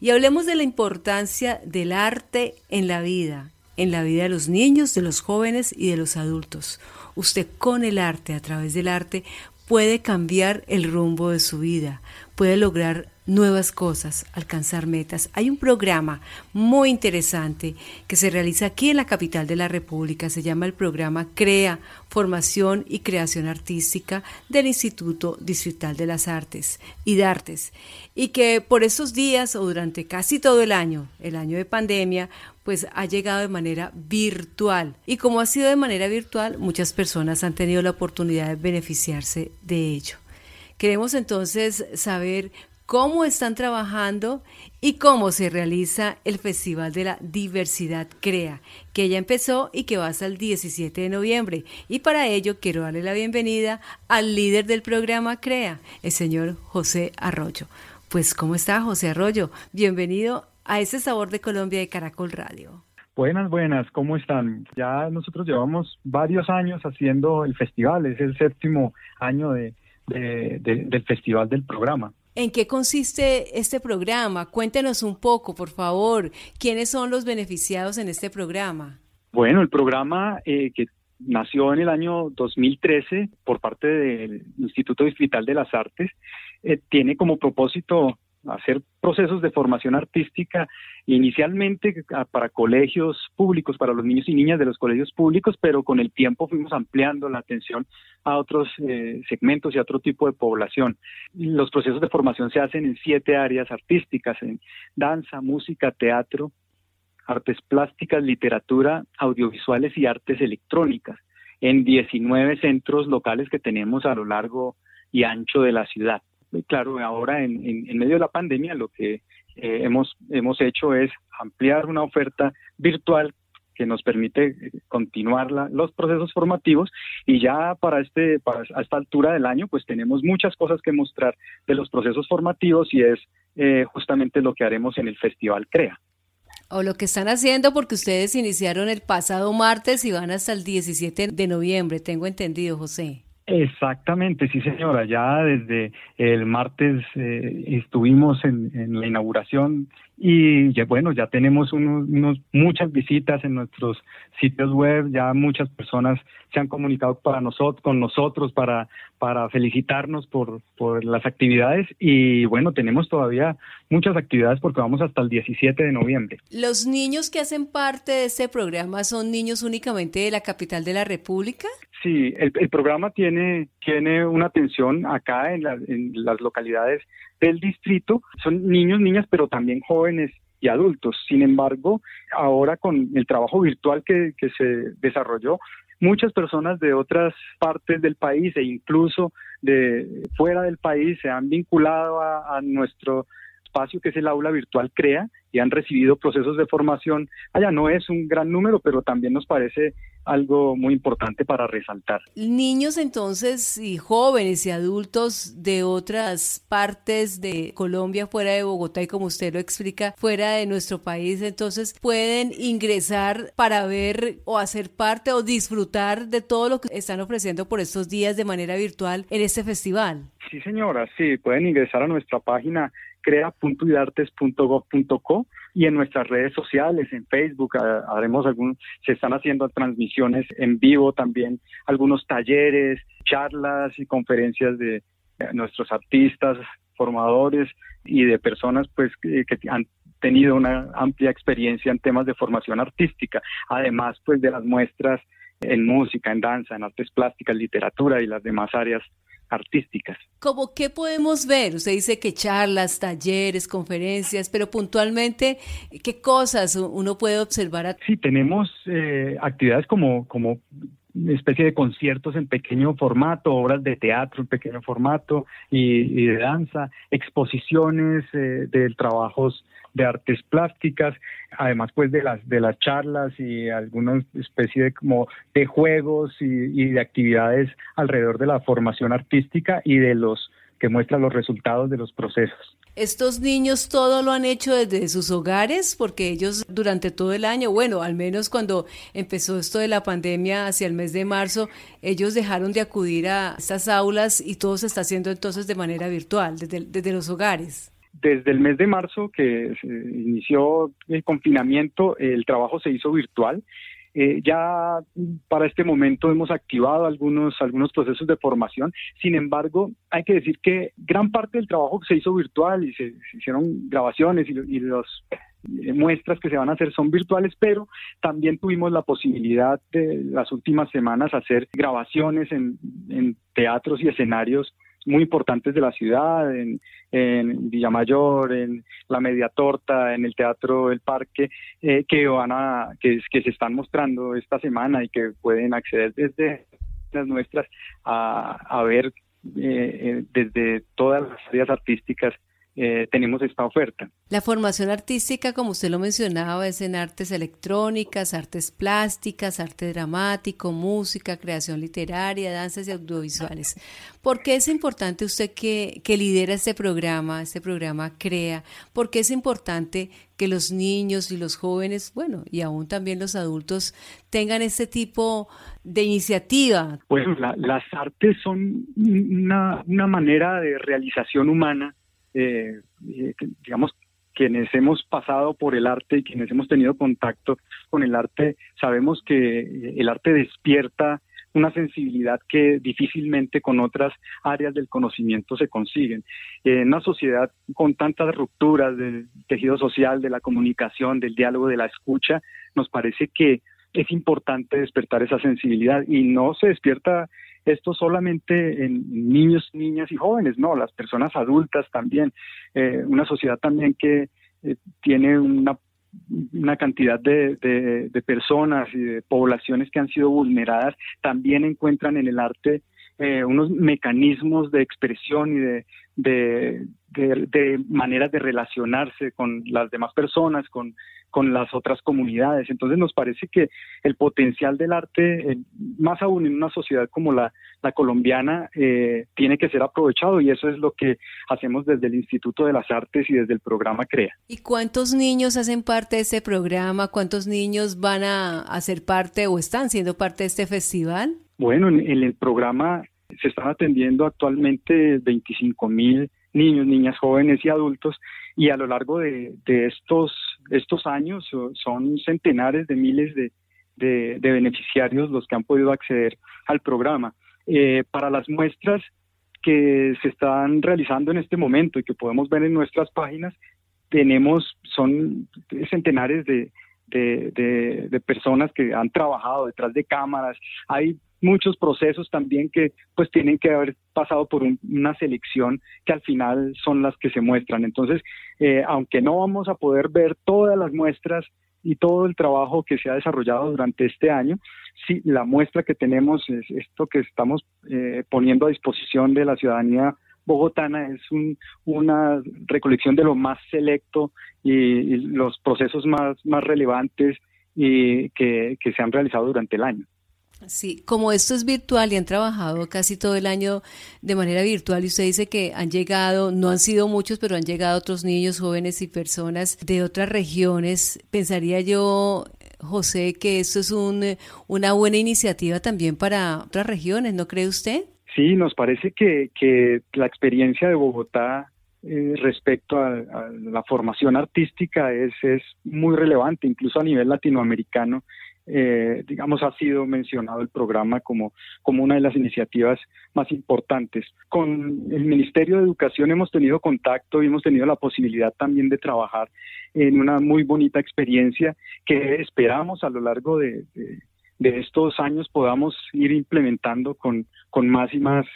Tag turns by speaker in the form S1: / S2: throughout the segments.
S1: Y hablemos de la importancia del arte en la vida, en la vida de los niños, de los jóvenes y de los adultos. Usted con el arte, a través del arte, puede cambiar el rumbo de su vida, puede lograr nuevas cosas, alcanzar metas. Hay un programa muy interesante que se realiza aquí en la capital de la República, se llama el programa CREA, Formación y Creación Artística del Instituto Distrital de las Artes y de Artes, y que por estos días o durante casi todo el año, el año de pandemia, pues ha llegado de manera virtual. Y como ha sido de manera virtual, muchas personas han tenido la oportunidad de beneficiarse de ello. Queremos entonces saber cómo están trabajando y cómo se realiza el Festival de la Diversidad CREA, que ya empezó y que va hasta el 17 de noviembre. Y para ello quiero darle la bienvenida al líder del programa CREA, el señor José Arroyo. Pues, ¿cómo está José Arroyo? Bienvenido a ese sabor de Colombia de Caracol Radio.
S2: Buenas, buenas, ¿cómo están? Ya nosotros llevamos varios años haciendo el festival, es el séptimo año de, del festival del programa.
S1: ¿En qué consiste este programa? Cuéntenos un poco, por favor. ¿Quiénes son los beneficiados en este programa?
S2: Bueno, el programa eh, que nació en el año 2013 por parte del Instituto Distrital de las Artes eh, tiene como propósito hacer procesos de formación artística inicialmente para colegios públicos, para los niños y niñas de los colegios públicos, pero con el tiempo fuimos ampliando la atención a otros eh, segmentos y a otro tipo de población. Los procesos de formación se hacen en siete áreas artísticas, en danza, música, teatro, artes plásticas, literatura, audiovisuales y artes electrónicas, en 19 centros locales que tenemos a lo largo y ancho de la ciudad claro, ahora en, medio de la pandemia lo que eh, hemos, hemos hecho es ampliar una oferta virtual que nos permite eh, continuar los procesos formativos y ya para este para esta altura del año pues tenemos muchas cosas que mostrar de los procesos formativos y es eh, justamente lo que haremos en el festival Crea.
S1: O lo que están haciendo porque ustedes iniciaron el pasado martes y van hasta el 17 de noviembre, tengo entendido, José.
S2: Exactamente, sí señora. Ya desde el martes eh, estuvimos en, en, la inauguración y ya, bueno, ya tenemos unos, muchas visitas en nuestros sitios web, ya muchas personas se han comunicado para nosotros, con nosotros para, para felicitarnos por, por las actividades y bueno, tenemos todavía muchas actividades porque vamos hasta el 17 de noviembre.
S1: ¿Los niños que hacen parte de este programa son niños únicamente de la capital de la República?
S2: Sí, el, el programa tiene, tiene una atención acá en, en las localidades del distrito son niños, niñas, pero también jóvenes y adultos. Sin embargo, ahora con el trabajo virtual que, se desarrolló, muchas personas de otras partes del país e incluso de fuera del país se han vinculado a, a nuestro espacio que es el aula virtual CREA y han recibido procesos de formación allá. No es un gran número, pero también nos parece algo muy importante para resaltar.
S1: Niños entonces y jóvenes y adultos de otras partes de Colombia, fuera de Bogotá y como usted lo explica, fuera de nuestro país, entonces pueden ingresar para ver o hacer parte o disfrutar de todo lo que están ofreciendo por estos días de manera virtual en este festival.
S2: Sí, señora, sí, pueden ingresar a nuestra página crea.idartes.gov.co y en nuestras redes sociales, en Facebook, haremos algún, se están haciendo transmisiones en vivo también, algunos talleres, charlas y conferencias de nuestros artistas, formadores y de personas pues que, que han tenido una amplia experiencia en temas de formación artística, además pues de las muestras en música, en danza, en artes plásticas, literatura y las demás áreas artísticas.
S1: ¿Cómo qué podemos ver? Usted dice que charlas, talleres, conferencias, pero puntualmente, ¿qué cosas uno puede observar?
S2: Sí, tenemos eh, actividades como, como especie de conciertos en pequeño formato, obras de teatro en pequeño formato y, de danza, exposiciones eh, de trabajos de artes plásticas, además pues de las de las charlas y alguna especie de como de juegos y, y de actividades alrededor de la formación artística y de los que muestran los resultados de los procesos.
S1: Estos niños todo lo han hecho desde sus hogares porque ellos durante todo el año, bueno, al menos cuando empezó esto de la pandemia hacia el mes de marzo, ellos dejaron de acudir a estas aulas y todo se está haciendo entonces de manera virtual, desde, desde los hogares.
S2: Desde el mes de marzo que se inició el confinamiento, el trabajo se hizo virtual. Eh, ya para este momento hemos activado algunos, algunos procesos de formación. Sin embargo, hay que decir que gran parte del trabajo se hizo virtual y se, hicieron grabaciones y, los eh, muestras que se van a hacer son virtuales, pero también tuvimos la posibilidad de las últimas semanas hacer grabaciones en, en teatros y escenarios muy importantes de la ciudad, en, en Villamayor, en la Media Torta, en el Teatro El Parque, eh, que van a, que, se están mostrando esta semana y que pueden acceder desde las nuestras a, a ver eh, eh, desde todas las áreas artísticas eh, tenemos esta oferta.
S1: La formación artística, como usted lo mencionaba, es en artes electrónicas, artes plásticas, arte dramático, música, creación literaria, danzas y audiovisuales. ¿Por qué es importante usted que, que lidera este programa, este programa CREA? ¿Por qué es importante que los niños y los jóvenes, bueno, y aún también los adultos tengan este tipo de iniciativa?
S2: Bueno, las artes son una, una manera de realización humana eh, eh digamos, quienes hemos pasado por el arte y quienes hemos tenido contacto con el arte, sabemos que eh, el arte despierta una sensibilidad que difícilmente con otras áreas del conocimiento se consiguen. En una sociedad con tantas rupturas del tejido social, de la comunicación, del diálogo, de la escucha, nos parece que es importante despertar esa sensibilidad y no se despierta esto solamente en niños, niñas y jóvenes, no, las personas adultas también, eh, una sociedad también que eh, tiene una, cantidad de, de, personas y de poblaciones que han sido vulneradas, también encuentran en el arte eh, unos mecanismos de expresión y de, de, de, maneras de relacionarse con las demás personas, con, con las otras comunidades. Entonces nos parece que el potencial del arte, eh, más aún en una sociedad como la, la colombiana, eh, tiene que ser aprovechado y eso es lo que hacemos desde el Instituto de las Artes y desde el programa CREA.
S1: ¿Y cuántos niños hacen parte de este programa? ¿Cuántos niños van a hacer parte o están siendo parte de este festival?
S2: Bueno, en, el programa se están atendiendo actualmente 25 mil niños, niñas, jóvenes y adultos, y a lo largo de, estos, estos años son centenares de miles de, beneficiarios los que han podido acceder al programa. Eh, para las muestras que se están realizando en este momento y que podemos ver en nuestras páginas, tenemos, son centenares de, de, personas que han trabajado detrás de cámaras. Hay muchos procesos también que pues tienen que haber pasado por una selección que al final son las que se muestran. Entonces, eh, aunque no vamos a poder ver todas las muestras y todo el trabajo que se ha desarrollado durante este año, sí, la muestra que tenemos es esto que estamos eh, poniendo a disposición de la ciudadanía bogotana es una recolección de lo más selecto y, los procesos más, más relevantes y que se han realizado durante el año.
S1: Sí, como esto es virtual y han trabajado casi todo el año de manera virtual y usted dice que han llegado, no han sido muchos, pero han llegado otros niños, jóvenes y personas de otras regiones, pensaría yo, José, que esto es un, una buena iniciativa también para otras regiones, ¿no cree usted?
S2: Sí, nos parece que, que la experiencia de Bogotá eh, respecto a, a, la formación artística es, es muy relevante, incluso a nivel latinoamericano eh, digamos, ha sido mencionado el programa como, como una de las iniciativas más importantes. Con el Ministerio de Educación hemos tenido contacto y hemos tenido la posibilidad también de trabajar en una muy bonita experiencia que esperamos a lo largo de, de, estos años podamos ir implementando con, con más y más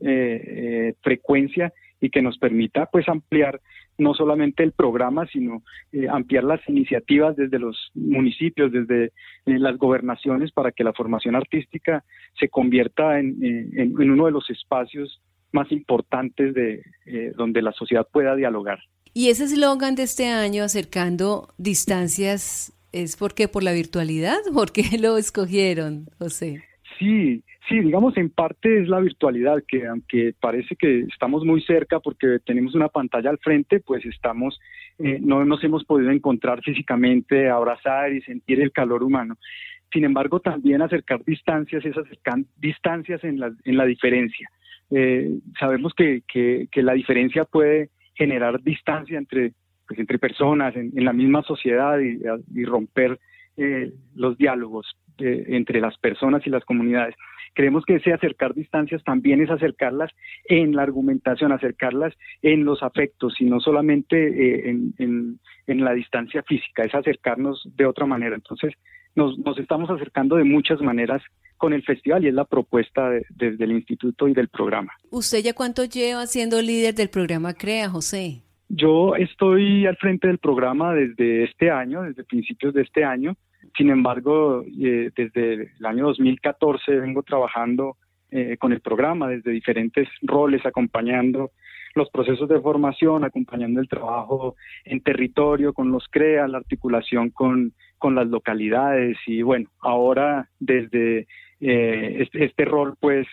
S2: eh, eh, frecuencia y que nos permita pues ampliar no solamente el programa, sino eh, ampliar las iniciativas desde los municipios, desde eh, las gobernaciones, para que la formación artística se convierta en, en, uno de los espacios más importantes de eh, donde la sociedad pueda dialogar.
S1: Y ese eslogan de este año, acercando distancias, ¿es porque por la virtualidad? ¿Por qué lo escogieron, José?
S2: Sí, Sí, digamos en parte es la virtualidad, que aunque parece que estamos muy cerca porque tenemos una pantalla al frente, pues estamos, eh, no nos hemos podido encontrar físicamente, abrazar y sentir el calor humano. Sin embargo, también acercar distancias es acercar distancias en la, en la diferencia. Eh, sabemos que, que, que la diferencia puede generar distancia entre, pues, entre personas en, la misma sociedad y, romper eh, los diálogos eh, entre las personas y las comunidades. Creemos que ese acercar distancias también es acercarlas en la argumentación, acercarlas en los afectos y no solamente eh, en, en, la distancia física, es acercarnos de otra manera. Entonces, nos, nos estamos acercando de muchas maneras con el festival y es la propuesta desde el instituto y del programa.
S1: ¿Usted ya cuánto lleva siendo líder del programa CREA, José?
S2: Yo estoy al frente del programa desde este año, desde principios de este año. Sin embargo, eh, desde el año 2014 vengo trabajando eh, con el programa desde diferentes roles, acompañando los procesos de formación, acompañando el trabajo en territorio con los CREA, la articulación con, con las localidades y bueno, ahora desde eh, este, este, rol pues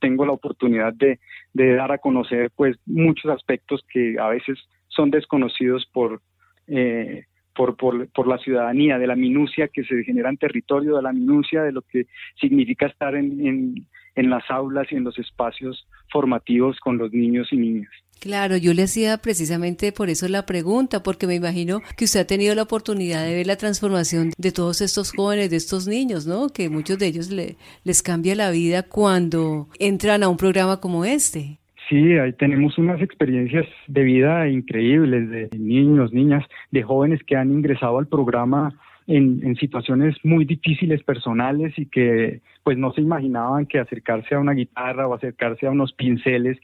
S2: tengo la oportunidad de, de, dar a conocer pues muchos aspectos que a veces son desconocidos por eh, por, por, la ciudadanía, de la minucia que se genera en territorio, de la minucia de lo que significa estar en, en, las aulas y en los espacios formativos con los niños y niñas.
S1: Claro, yo le hacía precisamente por eso la pregunta, porque me imagino que usted ha tenido la oportunidad de ver la transformación de todos estos jóvenes, de estos niños, ¿no? Que muchos de ellos le, les cambia la vida cuando entran a un programa como este.
S2: Sí, ahí tenemos unas experiencias de vida increíbles de niños, niñas, de jóvenes que han ingresado al programa en, situaciones muy difíciles personales y que pues no se imaginaban que acercarse a una guitarra o acercarse a unos pinceles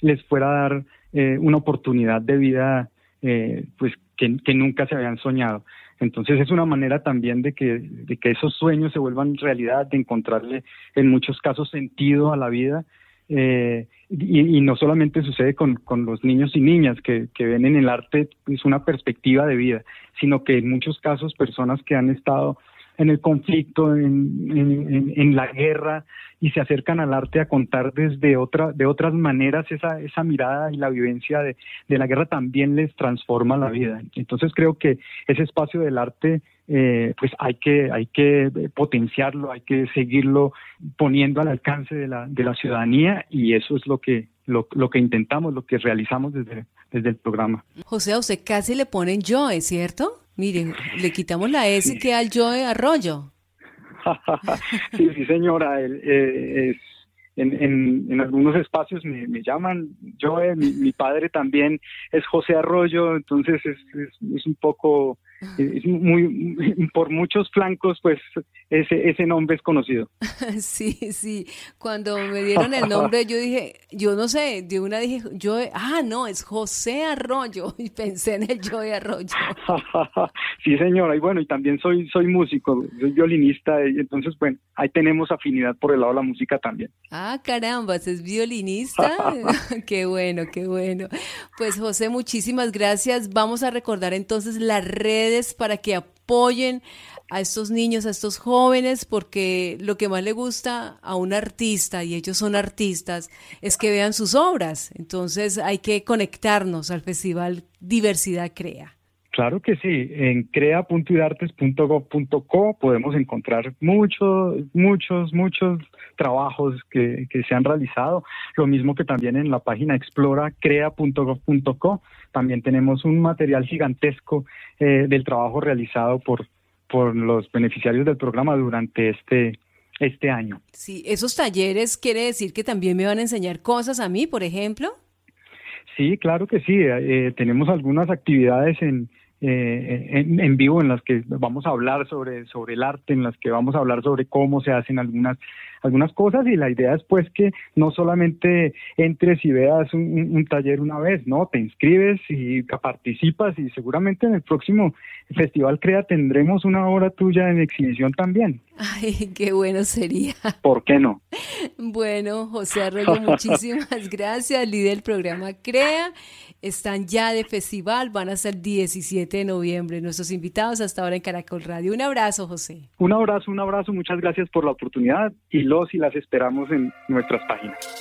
S2: les fuera a dar eh, una oportunidad de vida eh, pues que, nunca se habían soñado. Entonces es una manera también de que, de que esos sueños se vuelvan realidad, de encontrarle en muchos casos sentido a la vida eh, y, no solamente sucede con, con, los niños y niñas que, que ven en el arte pues, una perspectiva de vida, sino que en muchos casos personas que han estado en el conflicto, en, en, la guerra, y se acercan al arte a contar desde otra, de otras maneras esa, esa mirada y la vivencia de, de la guerra también les transforma la vida. Entonces creo que ese espacio del arte eh, pues hay que, hay que potenciarlo, hay que seguirlo poniendo al alcance de la, de la ciudadanía y eso es lo que, lo, lo que intentamos, lo que realizamos desde, desde el programa.
S1: José, a usted casi le ponen Joe, ¿cierto? Miren, le quitamos la S que al Joe Arroyo.
S2: sí, sí, señora. Eh, en, algunos espacios me, llaman Joe, mi, mi, padre también es José Arroyo, entonces es, es un poco es muy por muchos flancos pues ese ese nombre es conocido.
S1: Sí sí. Cuando me dieron el nombre yo dije yo no sé de una dije yo ah no es José Arroyo y pensé en el Joe Arroyo.
S2: Sí señora y bueno y también soy soy músico soy violinista y entonces bueno ahí tenemos afinidad por el lado de la música también.
S1: Ah caramba es violinista qué bueno qué bueno. Pues José muchísimas gracias. Vamos a recordar entonces la red para que apoyen a estos niños, a estos jóvenes, porque lo que más le gusta a un artista, y ellos son artistas, es que vean sus obras. Entonces hay que conectarnos al Festival Diversidad Crea.
S2: Claro que sí, en crea.idartes.gov.co podemos encontrar muchos, muchos, muchos trabajos que, que, se han realizado, lo mismo que también en la página explora crea.gov.co, también tenemos un material gigantesco eh, del trabajo realizado por, por los beneficiarios del programa durante este, este año.
S1: Sí, esos talleres quiere decir que también me van a enseñar cosas a mí, por ejemplo.
S2: Sí, claro que sí. Eh, tenemos algunas actividades en, eh, en, vivo en las que vamos a hablar sobre, sobre el arte, en las que vamos a hablar sobre cómo se hacen algunas, algunas cosas y la idea es pues que no solamente entres y veas un, taller una vez, ¿no? Te inscribes y participas y seguramente en el próximo Festival Crea tendremos una obra tuya en exhibición también.
S1: Ay, qué bueno sería.
S2: ¿Por qué no?
S1: Bueno, José Arroyo, muchísimas gracias, líder del programa Crea están ya de festival, van a ser 17 de noviembre. Nuestros invitados hasta ahora en Caracol Radio. Un abrazo, José.
S2: Un abrazo, un abrazo. Muchas gracias por la oportunidad y los y las esperamos en nuestras páginas.